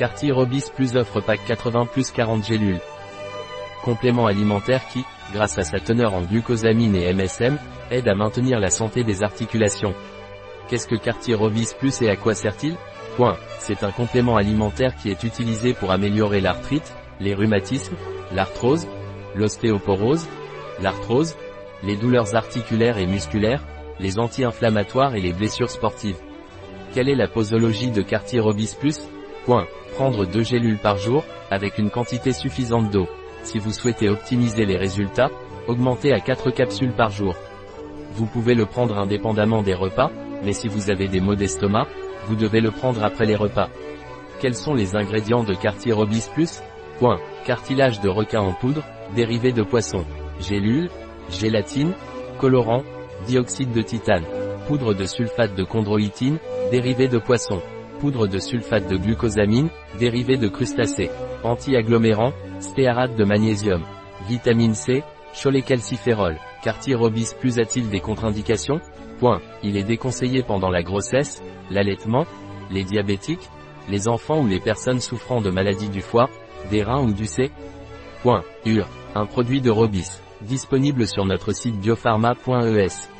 Cartier Robis Plus offre pack 80 plus 40 gélules. Complément alimentaire qui, grâce à sa teneur en glucosamine et MSM, aide à maintenir la santé des articulations. Qu'est-ce que Cartier Robis Plus et à quoi sert-il? Point. C'est un complément alimentaire qui est utilisé pour améliorer l'arthrite, les rhumatismes, l'arthrose, l'ostéoporose, l'arthrose, les douleurs articulaires et musculaires, les anti-inflammatoires et les blessures sportives. Quelle est la posologie de Cartier Robis Plus? Point. Prendre deux gélules par jour, avec une quantité suffisante d'eau. Si vous souhaitez optimiser les résultats, augmentez à 4 capsules par jour. Vous pouvez le prendre indépendamment des repas, mais si vous avez des maux d'estomac, vous devez le prendre après les repas. Quels sont les ingrédients de Cartier Robis Plus. Cartilage de requin en poudre, dérivé de poisson. Gélule, gélatine, colorant, dioxyde de titane. Poudre de sulfate de chondroïtine, dérivé de poisson. Poudre de sulfate de glucosamine, dérivé de crustacés. Anti-agglomérant, stéarate de magnésium. Vitamine C, cholécalciférol. Cartier Robis Plus a-t-il des contre-indications? Point. Il est déconseillé pendant la grossesse, l'allaitement, les diabétiques, les enfants ou les personnes souffrant de maladies du foie, des reins ou du C. UR. Un produit de Robis. Disponible sur notre site biopharma.es.